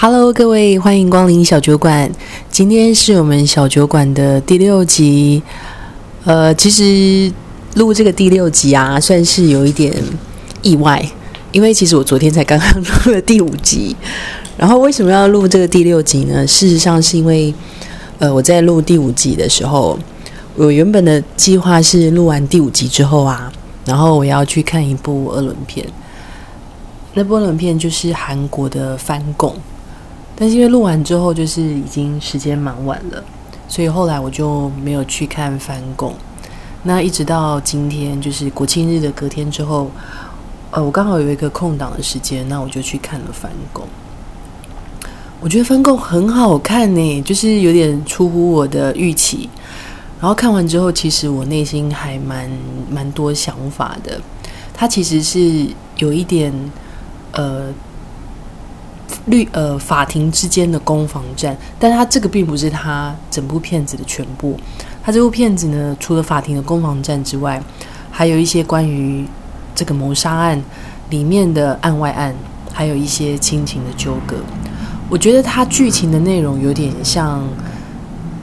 Hello，各位，欢迎光临小酒馆。今天是我们小酒馆的第六集。呃，其实录这个第六集啊，算是有一点意外，因为其实我昨天才刚刚录了第五集。然后为什么要录这个第六集呢？事实上是因为，呃，我在录第五集的时候，我原本的计划是录完第五集之后啊，然后我要去看一部二轮片。那部二轮片就是韩国的翻供。但是因为录完之后，就是已经时间蛮晚了，所以后来我就没有去看翻供。那一直到今天，就是国庆日的隔天之后，呃，我刚好有一个空档的时间，那我就去看了翻供。我觉得翻供很好看呢，就是有点出乎我的预期。然后看完之后，其实我内心还蛮蛮多想法的。它其实是有一点，呃。律呃，法庭之间的攻防战，但他这个并不是他整部片子的全部。他这部片子呢，除了法庭的攻防战之外，还有一些关于这个谋杀案里面的案外案，还有一些亲情的纠葛。我觉得他剧情的内容有点像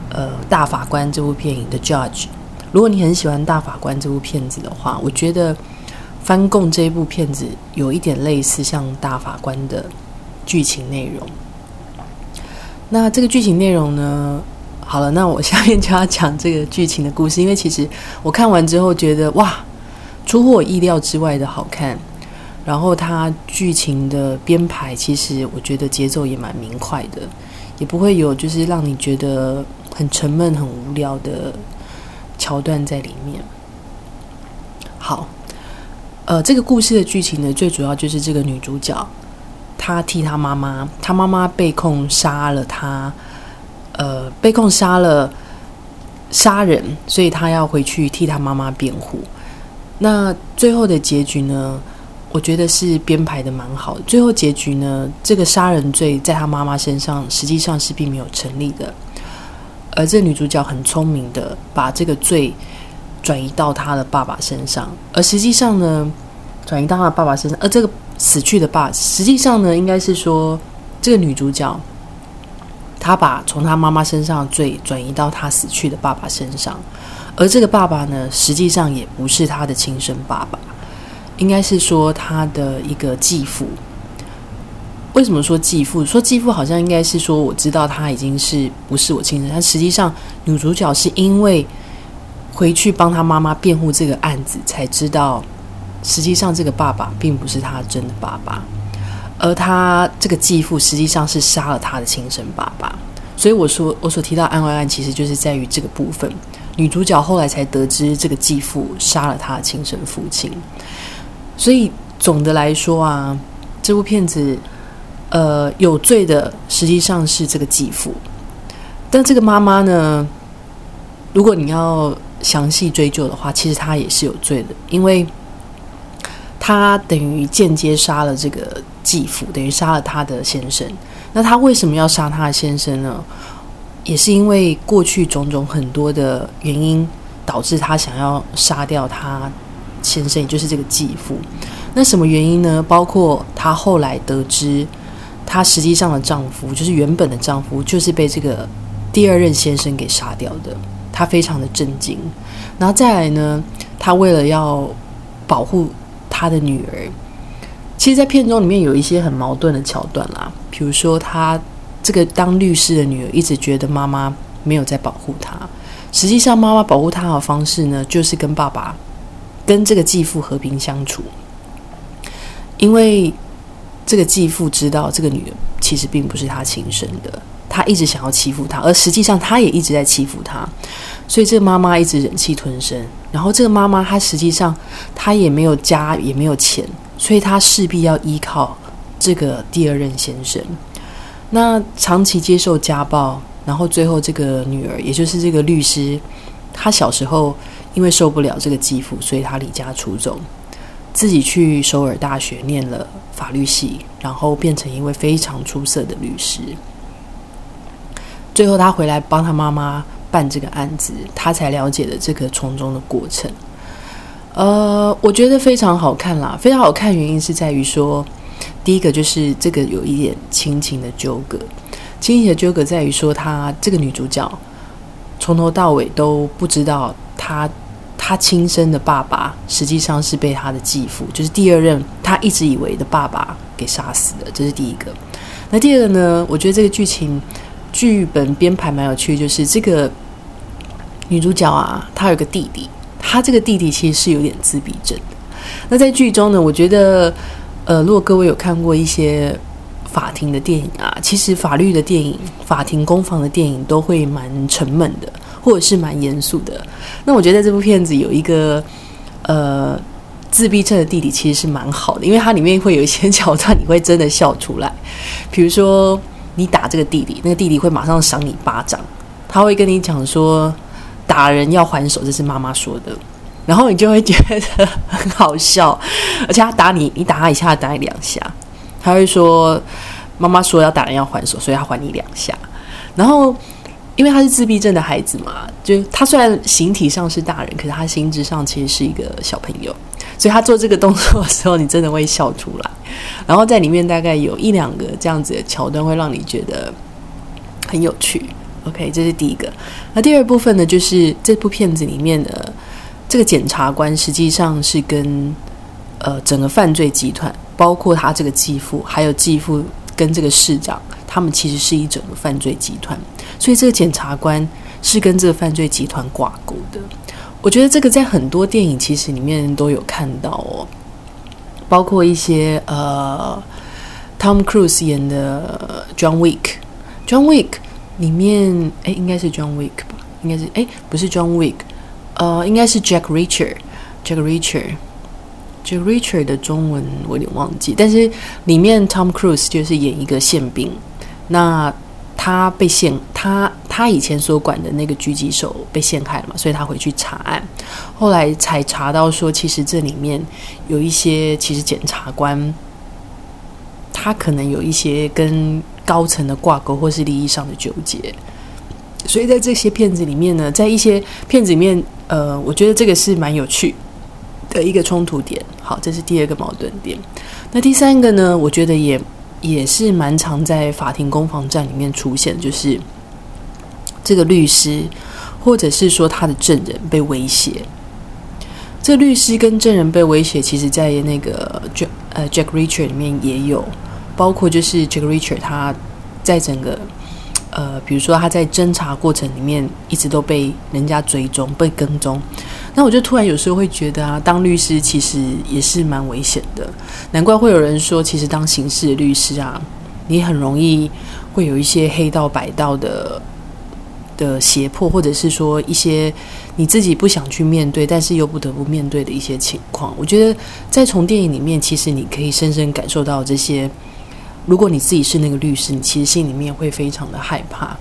呃《大法官》这部电影的 Judge。如果你很喜欢《大法官》这部片子的话，我觉得《翻供》这一部片子有一点类似像《大法官》的。剧情内容，那这个剧情内容呢？好了，那我下面就要讲这个剧情的故事。因为其实我看完之后觉得，哇，出乎我意料之外的好看。然后它剧情的编排，其实我觉得节奏也蛮明快的，也不会有就是让你觉得很沉闷、很无聊的桥段在里面。好，呃，这个故事的剧情呢，最主要就是这个女主角。他替他妈妈，他妈妈被控杀了他，呃，被控杀了杀人，所以他要回去替他妈妈辩护。那最后的结局呢？我觉得是编排的蛮好的。最后结局呢，这个杀人罪在他妈妈身上实际上是并没有成立的，而这女主角很聪明的把这个罪转移到他的爸爸身上，而实际上呢，转移到他的爸爸身上，而这个。死去的爸，实际上呢，应该是说这个女主角，她把从她妈妈身上罪转移到她死去的爸爸身上，而这个爸爸呢，实际上也不是她的亲生爸爸，应该是说她的一个继父。为什么说继父？说继父好像应该是说，我知道他已经是不是我亲生，但实际上女主角是因为回去帮她妈妈辩护这个案子，才知道。实际上，这个爸爸并不是他真的爸爸，而他这个继父实际上是杀了他的亲生爸爸。所以我说，我所提到案外案，其实就是在于这个部分。女主角后来才得知，这个继父杀了他的亲生父亲。所以总的来说啊，这部片子，呃，有罪的实际上是这个继父，但这个妈妈呢，如果你要详细追究的话，其实她也是有罪的，因为。他等于间接杀了这个继父，等于杀了他的先生。那他为什么要杀他的先生呢？也是因为过去种种很多的原因，导致他想要杀掉他先生，也就是这个继父。那什么原因呢？包括他后来得知，他实际上的丈夫，就是原本的丈夫，就是被这个第二任先生给杀掉的。他非常的震惊。然后再来呢，他为了要保护。他的女儿，其实，在片中里面有一些很矛盾的桥段啦。比如说，他这个当律师的女儿一直觉得妈妈没有在保护她，实际上，妈妈保护她的方式呢，就是跟爸爸、跟这个继父和平相处。因为这个继父知道这个女儿其实并不是他亲生的，他一直想要欺负她，而实际上他也一直在欺负她。所以这个妈妈一直忍气吞声，然后这个妈妈她实际上她也没有家也没有钱，所以她势必要依靠这个第二任先生。那长期接受家暴，然后最后这个女儿，也就是这个律师，她小时候因为受不了这个继父，所以她离家出走，自己去首尔大学念了法律系，然后变成一位非常出色的律师。最后他回来帮他妈妈。办这个案子，他才了解了这个从中的过程。呃，我觉得非常好看啦，非常好看，原因是在于说，第一个就是这个有一点亲情的纠葛，亲情的纠葛在于说，她这个女主角从头到尾都不知道她她亲生的爸爸实际上是被她的继父，就是第二任她一直以为的爸爸给杀死的，这是第一个。那第二个呢？我觉得这个剧情剧本编排蛮有趣，就是这个女主角啊，她有个弟弟，她这个弟弟其实是有点自闭症。那在剧中呢，我觉得，呃，如果各位有看过一些法庭的电影啊，其实法律的电影、法庭攻防的电影都会蛮沉闷的，或者是蛮严肃的。那我觉得这部片子有一个，呃。自闭症的弟弟其实是蛮好的，因为它里面会有一些桥段，你会真的笑出来。比如说，你打这个弟弟，那个弟弟会马上赏你巴掌，他会跟你讲说打人要还手，这是妈妈说的，然后你就会觉得很好笑。而且他打你，你打他一下，打你两下，他会说妈妈说要打人要还手，所以他还你两下。然后，因为他是自闭症的孩子嘛，就他虽然形体上是大人，可是他心智上其实是一个小朋友。所以他做这个动作的时候，你真的会笑出来。然后在里面大概有一两个这样子的桥段，会让你觉得很有趣。OK，这是第一个。那第二部分呢，就是这部片子里面的这个检察官，实际上是跟呃整个犯罪集团，包括他这个继父，还有继父跟这个市长，他们其实是一整个犯罪集团。所以这个检察官是跟这个犯罪集团挂钩的。我觉得这个在很多电影其实里面都有看到哦，包括一些呃，Tom Cruise 演的 John Wick，John Wick 里面哎应该是 John Wick 吧，应该是哎不是 John Wick，呃应该是 Jack Reacher，Jack Reacher，Jack Richard 的中文我有点忘记，但是里面 Tom Cruise 就是演一个宪兵，那。他被陷，他他以前所管的那个狙击手被陷害了嘛，所以他回去查案，后来才查到说，其实这里面有一些，其实检察官他可能有一些跟高层的挂钩，或是利益上的纠结，所以在这些片子里面呢，在一些片子里面，呃，我觉得这个是蛮有趣的一个冲突点。好，这是第二个矛盾点。那第三个呢，我觉得也。也是蛮常在法庭攻防战里面出现，就是这个律师，或者是说他的证人被威胁。这律师跟证人被威胁，其实在那个 Jack 呃 Jack Reacher 里面也有，包括就是 Jack Reacher 他在整个呃，比如说他在侦查过程里面一直都被人家追踪、被跟踪。那我就突然有时候会觉得啊，当律师其实也是蛮危险的。难怪会有人说，其实当刑事律师啊，你很容易会有一些黑道白道的的胁迫，或者是说一些你自己不想去面对，但是又不得不面对的一些情况。我觉得在从电影里面，其实你可以深深感受到这些。如果你自己是那个律师，你其实心里面会非常的害怕。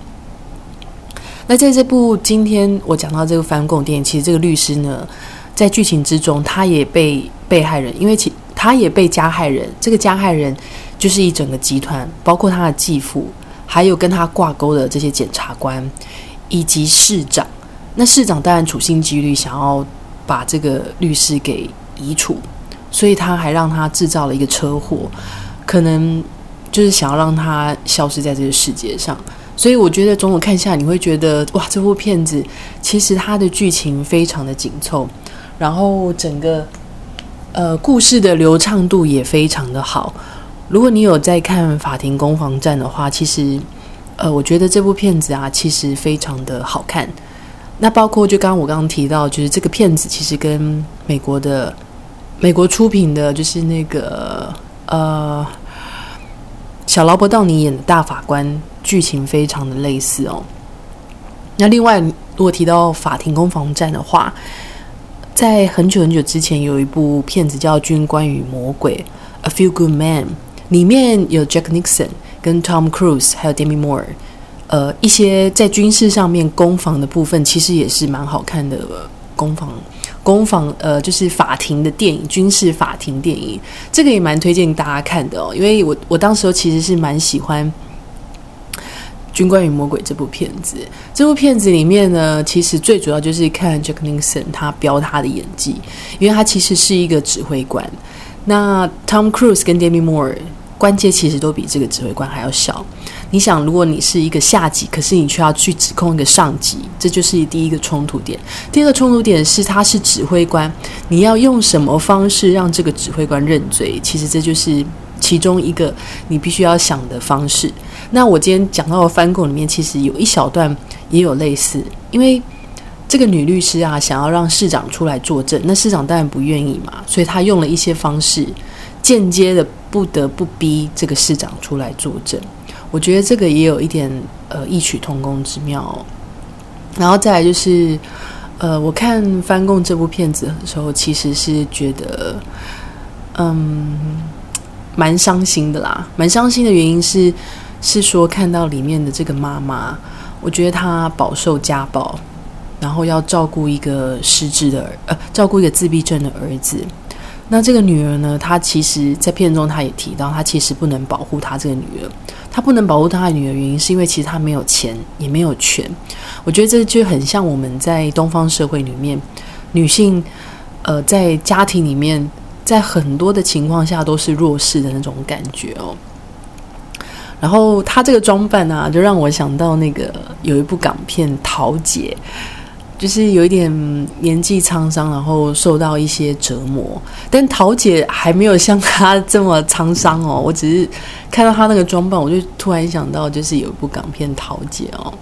那在这部今天我讲到这个反恐电影，其实这个律师呢，在剧情之中，他也被被害人，因为其他也被加害人，这个加害人就是一整个集团，包括他的继父，还有跟他挂钩的这些检察官以及市长。那市长当然处心积虑想要把这个律师给移除，所以他还让他制造了一个车祸，可能就是想要让他消失在这个世界上。所以我觉得，总我看下，你会觉得哇，这部片子其实它的剧情非常的紧凑，然后整个呃故事的流畅度也非常的好。如果你有在看《法庭攻防战》的话，其实呃，我觉得这部片子啊，其实非常的好看。那包括就刚刚我刚刚提到，就是这个片子其实跟美国的美国出品的，就是那个呃小劳勃道尼演的大法官。剧情非常的类似哦。那另外，如果提到法庭攻防战的话，在很久很久之前有一部片子叫《军官与魔鬼》（A Few Good Men），里面有 Jack Nixon、跟 Tom Cruise 还有 Demi Moore，呃，一些在军事上面攻防的部分，其实也是蛮好看的攻防。攻防呃，就是法庭的电影，军事法庭电影，这个也蛮推荐大家看的哦。因为我我当时候其实是蛮喜欢。《军官与魔鬼》这部片子，这部片子里面呢，其实最主要就是看 Jack Nicholson 他飙他的演技，因为他其实是一个指挥官，那 Tom Cruise 跟 Demi Moore 关节其实都比这个指挥官还要小。你想，如果你是一个下级，可是你却要去指控一个上级，这就是第一个冲突点。第二个冲突点是，他是指挥官，你要用什么方式让这个指挥官认罪？其实这就是其中一个你必须要想的方式。那我今天讲到的翻供里面，其实有一小段也有类似，因为这个女律师啊，想要让市长出来作证，那市长当然不愿意嘛，所以他用了一些方式，间接的不得不逼这个市长出来作证。我觉得这个也有一点呃异曲同工之妙。然后再来就是，呃，我看《翻供》这部片子的时候，其实是觉得，嗯，蛮伤心的啦。蛮伤心的原因是。是说看到里面的这个妈妈，我觉得她饱受家暴，然后要照顾一个失智的儿，呃，照顾一个自闭症的儿子。那这个女儿呢，她其实，在片中她也提到，她其实不能保护她这个女儿。他不能保护他的女儿，原因是因为其实他没有钱，也没有权。我觉得这就很像我们在东方社会里面，女性，呃，在家庭里面，在很多的情况下都是弱势的那种感觉哦。然后他这个装扮啊，就让我想到那个有一部港片《桃姐》，就是有一点年纪沧桑，然后受到一些折磨。但桃姐还没有像她这么沧桑哦。我只是看到她那个装扮，我就突然想到，就是有一部港片《桃姐》哦。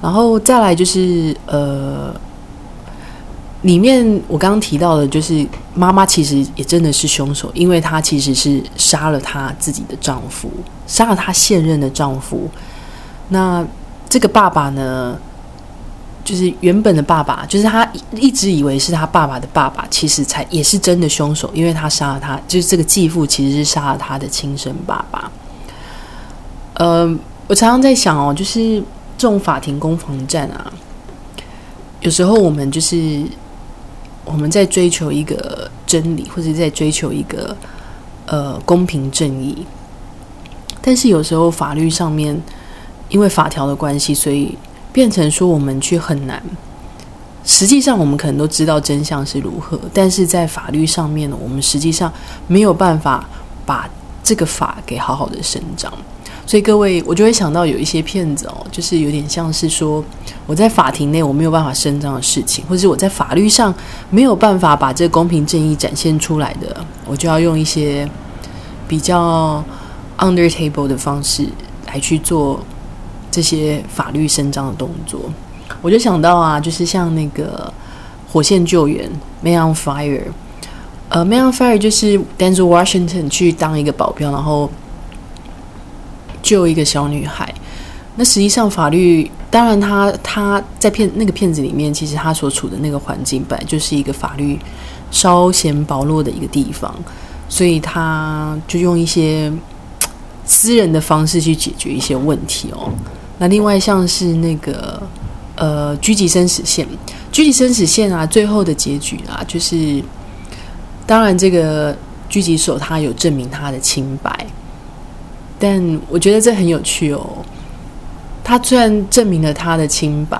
然后再来就是呃。里面我刚刚提到的，就是妈妈其实也真的是凶手，因为她其实是杀了她自己的丈夫，杀了她现任的丈夫。那这个爸爸呢，就是原本的爸爸，就是他一直以为是他爸爸的爸爸，其实才也是真的凶手，因为他杀了他，就是这个继父其实是杀了他的亲生爸爸。呃，我常常在想哦，就是这种法庭攻防战啊，有时候我们就是。我们在追求一个真理，或者在追求一个呃公平正义，但是有时候法律上面因为法条的关系，所以变成说我们却很难。实际上，我们可能都知道真相是如何，但是在法律上面呢，我们实际上没有办法把这个法给好好的伸张。所以各位，我就会想到有一些骗子哦，就是有点像是说，我在法庭内我没有办法伸张的事情，或者是我在法律上没有办法把这公平正义展现出来的，我就要用一些比较 under table 的方式来去做这些法律伸张的动作。我就想到啊，就是像那个火线救援 Man on Fire，呃，Man on Fire 就是 Denzel Washington 去当一个保镖，然后。救一个小女孩，那实际上法律当然，他他在骗那个骗子里面，其实他所处的那个环境本来就是一个法律稍显薄弱的一个地方，所以他就用一些私人的方式去解决一些问题哦。那另外像是那个呃狙击生死线，狙击生死线啊，最后的结局啊，就是当然这个狙击手他有证明他的清白。但我觉得这很有趣哦。他虽然证明了他的清白，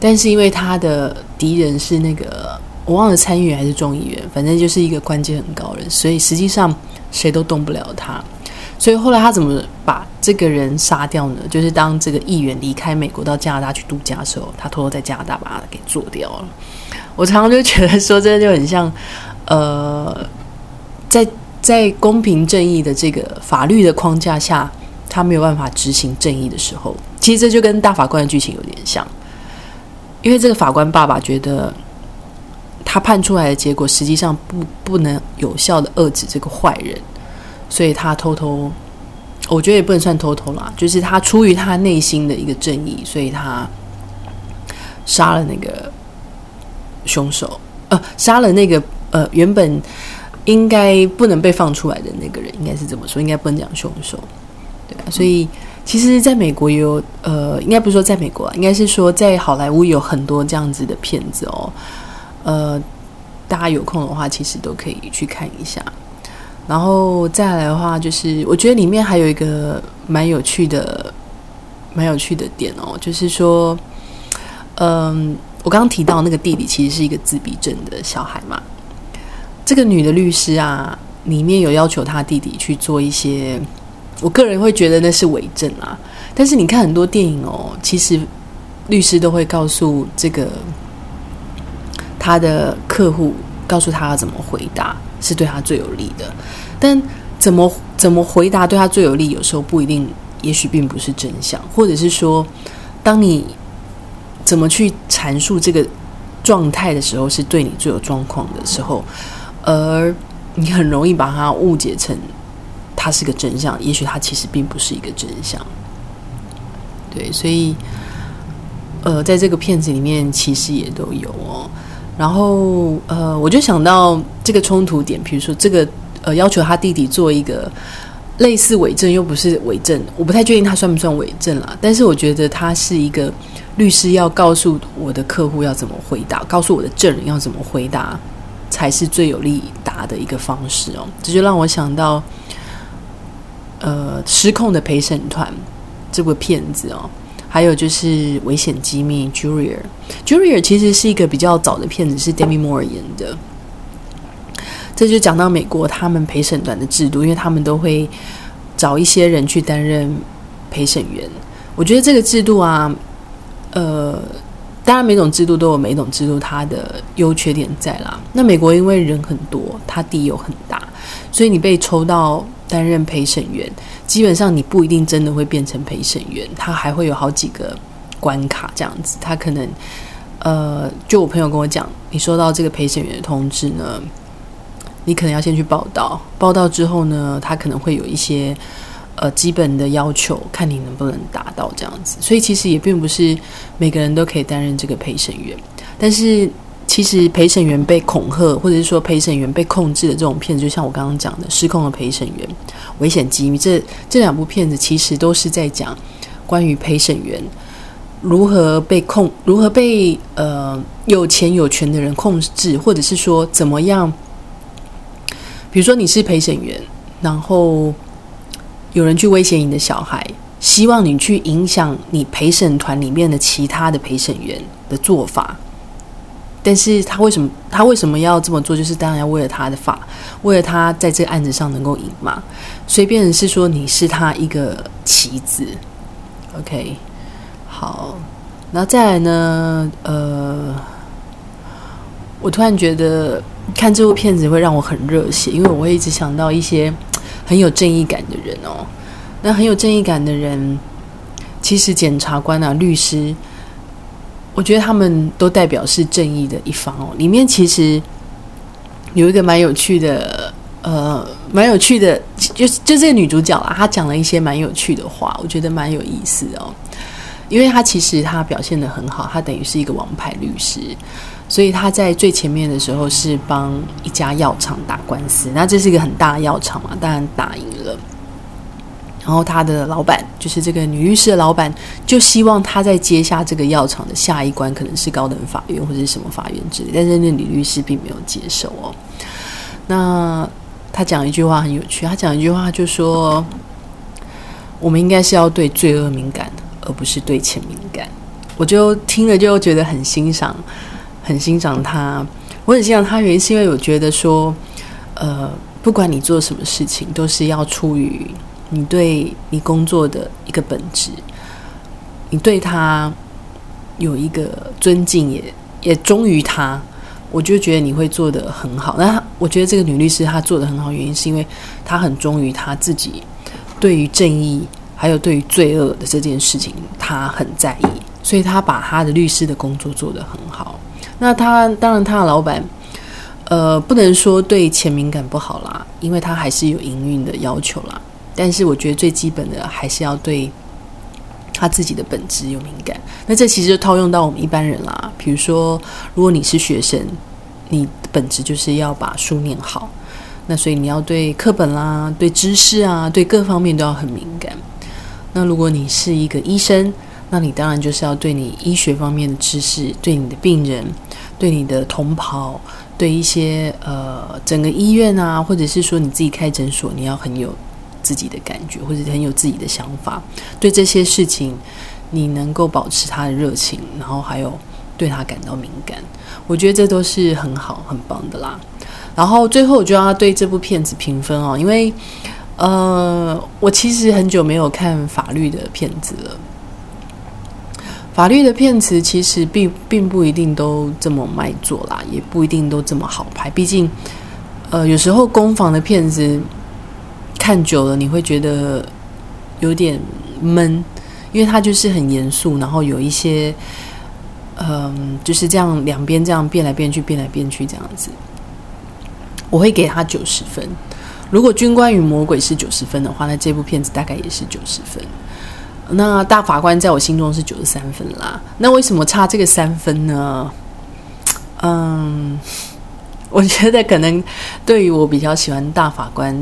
但是因为他的敌人是那个我忘了参议员还是众议员，反正就是一个关键很高人，所以实际上谁都动不了他。所以后来他怎么把这个人杀掉呢？就是当这个议员离开美国到加拿大去度假的时候，他偷偷在加拿大把他给做掉了。我常常就觉得说，这就很像呃，在。在公平正义的这个法律的框架下，他没有办法执行正义的时候，其实这就跟大法官的剧情有点像。因为这个法官爸爸觉得，他判出来的结果实际上不不能有效的遏制这个坏人，所以他偷偷，我觉得也不能算偷偷啦，就是他出于他内心的一个正义，所以他杀了那个凶手，呃，杀了那个呃原本。应该不能被放出来的那个人，应该是这么说，应该不能讲凶手，对啊。所以其实，在美国有呃，应该不是说在美国啊，应该是说在好莱坞有很多这样子的片子哦。呃，大家有空的话，其实都可以去看一下。然后再来的话，就是我觉得里面还有一个蛮有趣的、蛮有趣的点哦，就是说，嗯，我刚刚提到那个弟弟其实是一个自闭症的小孩嘛。这个女的律师啊，里面有要求她弟弟去做一些，我个人会觉得那是伪证啊。但是你看很多电影哦，其实律师都会告诉这个他的客户，告诉他要怎么回答是对他最有利的。但怎么怎么回答对他最有利，有时候不一定，也许并不是真相，或者是说，当你怎么去阐述这个状态的时候，是对你最有状况的时候，而你很容易把它误解成它是个真相，也许它其实并不是一个真相。对，所以，呃，在这个片子里面，其实也都有哦。然后，呃，我就想到这个冲突点，比如说这个，呃，要求他弟弟做一个类似伪证，又不是伪证，我不太确定他算不算伪证啦。但是我觉得他是一个律师要告诉我的客户要怎么回答，告诉我的证人要怎么回答，才是最有利答的一个方式哦。这就让我想到，呃，失控的陪审团。这部片子哦，还有就是《危险机密》Jurier，Jurier 其实是一个比较早的片子，是 Demi Moore 演的。这就讲到美国他们陪审团的制度，因为他们都会找一些人去担任陪审员。我觉得这个制度啊，呃，当然每种制度都有每种制度它的优缺点在啦。那美国因为人很多，它地又很大，所以你被抽到担任陪审员。基本上你不一定真的会变成陪审员，他还会有好几个关卡这样子。他可能，呃，就我朋友跟我讲，你收到这个陪审员的通知呢，你可能要先去报道，报道之后呢，他可能会有一些呃基本的要求，看你能不能达到这样子。所以其实也并不是每个人都可以担任这个陪审员，但是。其实陪审员被恐吓，或者是说陪审员被控制的这种片子，就像我刚刚讲的《失控的陪审员》《危险机密》这这两部片子，其实都是在讲关于陪审员如何被控，如何被呃有钱有权的人控制，或者是说怎么样。比如说你是陪审员，然后有人去威胁你的小孩，希望你去影响你陪审团里面的其他的陪审员的做法。但是他为什么他为什么要这么做？就是当然要为了他的法，为了他在这个案子上能够赢嘛。所以变成是说你是他一个棋子，OK。好，然后再来呢？呃，我突然觉得看这部片子会让我很热血，因为我会一直想到一些很有正义感的人哦。那很有正义感的人，其实检察官啊、律师。我觉得他们都代表是正义的一方哦。里面其实有一个蛮有趣的，呃，蛮有趣的，就就这个女主角啊，她讲了一些蛮有趣的话，我觉得蛮有意思哦。因为她其实她表现的很好，她等于是一个王牌律师，所以她在最前面的时候是帮一家药厂打官司，那这是一个很大的药厂嘛，当然打赢了。然后他的老板就是这个女律师的老板，就希望他在接下这个药厂的下一关可能是高等法院或者是什么法院之类，但是那女律师并没有接受哦。那他讲一句话很有趣，他讲一句话就说：“我们应该是要对罪恶敏感，而不是对钱敏感。”我就听了就觉得很欣赏，很欣赏他。我很欣赏他原因是因为我觉得说，呃，不管你做什么事情，都是要出于。你对你工作的一个本质，你对他有一个尊敬，也也忠于他，我就觉得你会做得很好。那我觉得这个女律师她做的很好，原因是因为她很忠于她自己，对于正义还有对于罪恶的这件事情，她很在意，所以她把她的律师的工作做得很好。那她当然，她的老板，呃，不能说对钱敏感不好啦，因为他还是有营运的要求啦。但是我觉得最基本的还是要对他自己的本质有敏感。那这其实就套用到我们一般人啦。比如说，如果你是学生，你的本质就是要把书念好。那所以你要对课本啦、对知识啊、对各方面都要很敏感。那如果你是一个医生，那你当然就是要对你医学方面的知识、对你的病人、对你的同袍、对一些呃整个医院啊，或者是说你自己开诊所，你要很有。自己的感觉，或者很有自己的想法，对这些事情，你能够保持他的热情，然后还有对他感到敏感，我觉得这都是很好、很棒的啦。然后最后我就要对这部片子评分哦，因为呃，我其实很久没有看法律的片子了。法律的片子其实并并不一定都这么卖座啦，也不一定都这么好拍。毕竟，呃，有时候攻防的片子看久了，你会觉得有点闷，因为它就是很严肃，然后有一些，嗯，就是这样两边这样变来变去，变来变去这样子。我会给他九十分。如果《军官与魔鬼》是九十分的话，那这部片子大概也是九十分。那大法官在我心中是九十三分啦。那为什么差这个三分呢？嗯，我觉得可能对于我比较喜欢大法官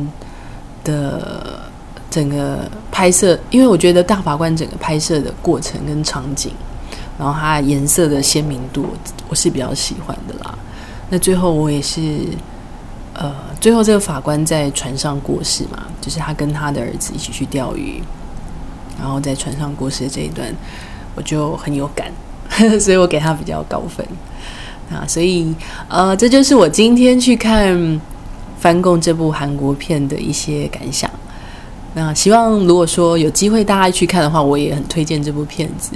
的整个拍摄，因为我觉得大法官整个拍摄的过程跟场景，然后它颜色的鲜明度，我是比较喜欢的啦。那最后我也是，呃，最后这个法官在船上过世嘛，就是他跟他的儿子一起去钓鱼。然后在船上过世的这一段，我就很有感，所以我给他比较高分啊。所以呃，这就是我今天去看《翻供》这部韩国片的一些感想。那希望如果说有机会大家去看的话，我也很推荐这部片子。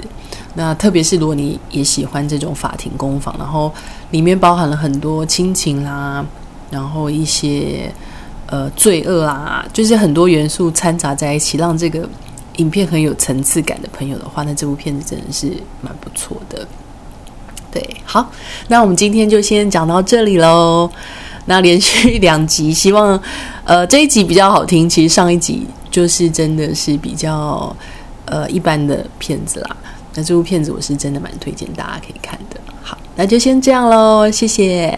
那特别是如果你也喜欢这种法庭攻防，然后里面包含了很多亲情啦，然后一些呃罪恶啊，就是很多元素掺杂在一起，让这个。影片很有层次感的朋友的话，那这部片子真的是蛮不错的。对，好，那我们今天就先讲到这里喽。那连续两集，希望呃这一集比较好听。其实上一集就是真的是比较呃一般的片子啦。那这部片子我是真的蛮推荐大家可以看的。好，那就先这样喽，谢谢。